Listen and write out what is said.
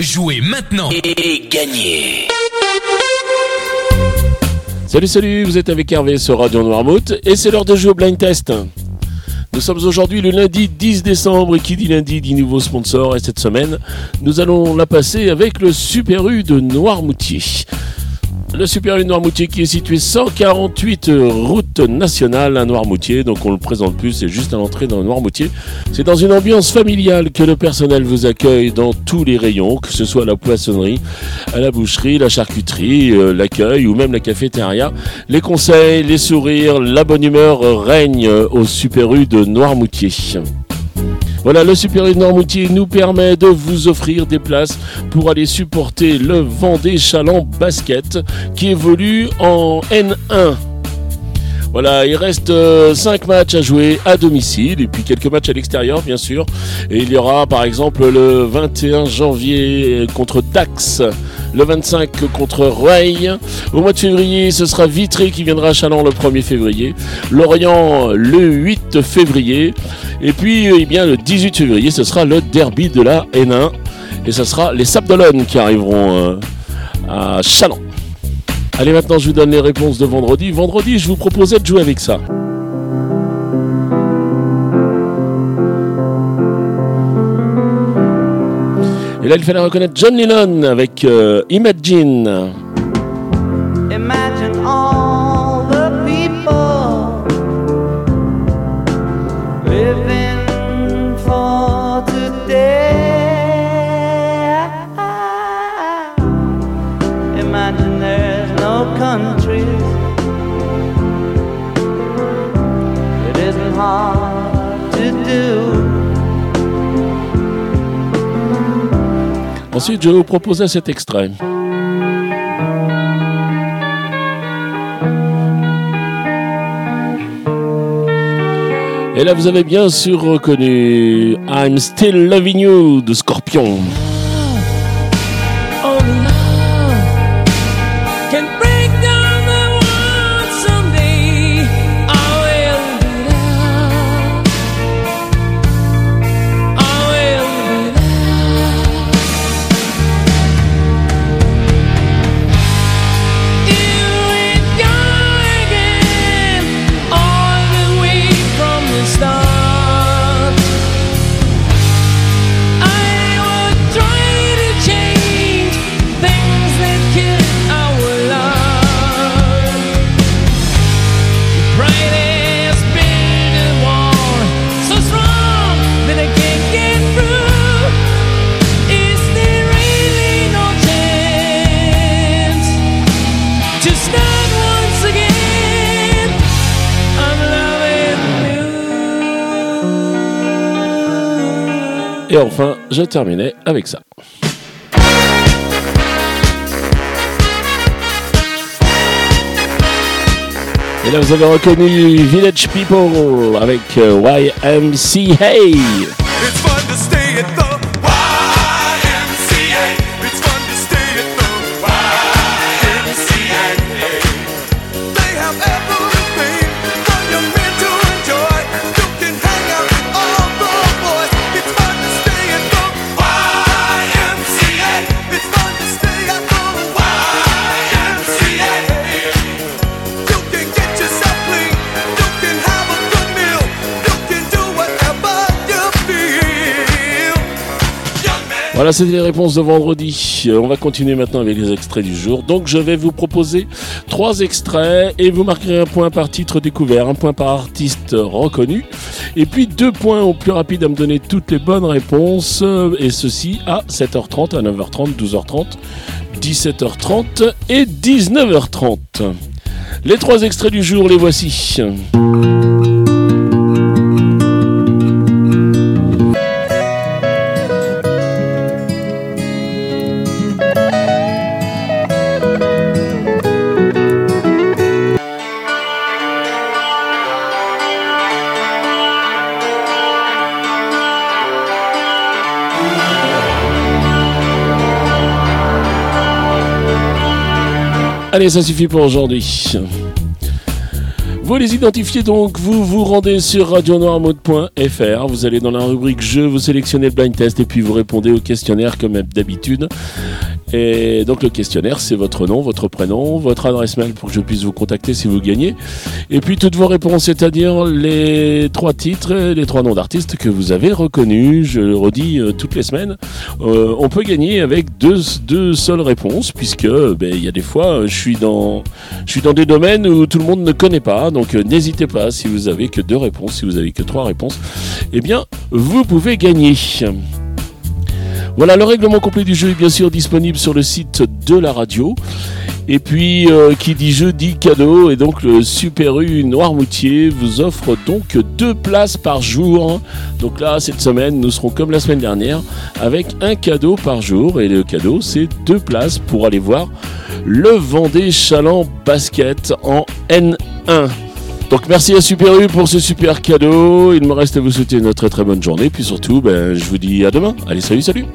Jouez maintenant et gagnez Salut, salut, vous êtes avec Hervé sur Radio Noirmouth et c'est l'heure de jouer au blind test. Nous sommes aujourd'hui le lundi 10 décembre et qui dit lundi dit nouveau sponsor et cette semaine nous allons la passer avec le Super U de Noirmoutier. Le Super U Noirmoutier qui est situé 148 route nationale à Noirmoutier, donc on le présente plus, c'est juste à l'entrée dans Noirmoutier. C'est dans une ambiance familiale que le personnel vous accueille dans tous les rayons, que ce soit à la poissonnerie, à la boucherie, la charcuterie, euh, l'accueil ou même la cafétéria. Les conseils, les sourires, la bonne humeur règnent au Super U de Noirmoutier. Voilà, le Super U Noirmoutier nous permet de vous offrir des places pour aller supporter le Vendée Chaland Basket qui évolue en N1. Voilà, il reste 5 matchs à jouer à domicile et puis quelques matchs à l'extérieur bien sûr. Et il y aura par exemple le 21 janvier contre Dax, le 25 contre Ray. Au mois de février, ce sera Vitré qui viendra à Chaland le 1er février, Lorient le 8 février et puis eh bien le 18 février, ce sera le derby de la N1 et ce sera les Sables qui arriveront euh, à Chaland. Allez, maintenant, je vous donne les réponses de vendredi. Vendredi, je vous proposais de jouer avec ça. Et là, il fallait reconnaître John Lennon avec euh, Imagine. Imagine Ensuite, je vais vous proposer cet extrait. Et là, vous avez bien sûr reconnu I'm Still Loving You de Scorpion. Love can Et enfin, je terminais avec ça. Et là, vous avez reconnu Village People avec euh, YMCA. Voilà, c'était les réponses de vendredi. Euh, On va continuer maintenant avec les extraits du jour. Donc, je vais vous proposer trois extraits et vous marquerez un point par titre découvert, un point par artiste reconnu, et puis deux points au plus rapide à me donner toutes les bonnes réponses, euh, et ceci à 7h30, à 9h30, 12h30, 17h30 et 19h30. Les trois extraits du jour, les voici. Allez, ça suffit pour aujourd'hui. Vous les identifiez donc, vous vous rendez sur radionoirmode.fr, vous allez dans la rubrique jeux, vous sélectionnez le blind test et puis vous répondez au questionnaire comme d'habitude. Et donc le questionnaire, c'est votre nom, votre prénom, votre adresse mail pour que je puisse vous contacter si vous gagnez. Et puis toutes vos réponses, c'est-à-dire les trois titres, les trois noms d'artistes que vous avez reconnus. Je le redis euh, toutes les semaines. Euh, on peut gagner avec deux, deux seules réponses, puisque ben, il y a des fois, je suis dans, je suis dans des domaines où tout le monde ne connaît pas. Donc euh, n'hésitez pas, si vous avez que deux réponses, si vous avez que trois réponses, eh bien vous pouvez gagner. Voilà, le règlement complet du jeu est bien sûr disponible sur le site de la radio. Et puis, euh, qui dit jeu dit cadeau. Et donc, le Super U Noirmoutier vous offre donc deux places par jour. Donc là, cette semaine, nous serons comme la semaine dernière avec un cadeau par jour. Et le cadeau, c'est deux places pour aller voir le Vendée Chaland Basket en N1. Donc merci à Super U pour ce super cadeau. Il me reste à vous souhaiter une très très bonne journée. Puis surtout, ben, je vous dis à demain. Allez, salut, salut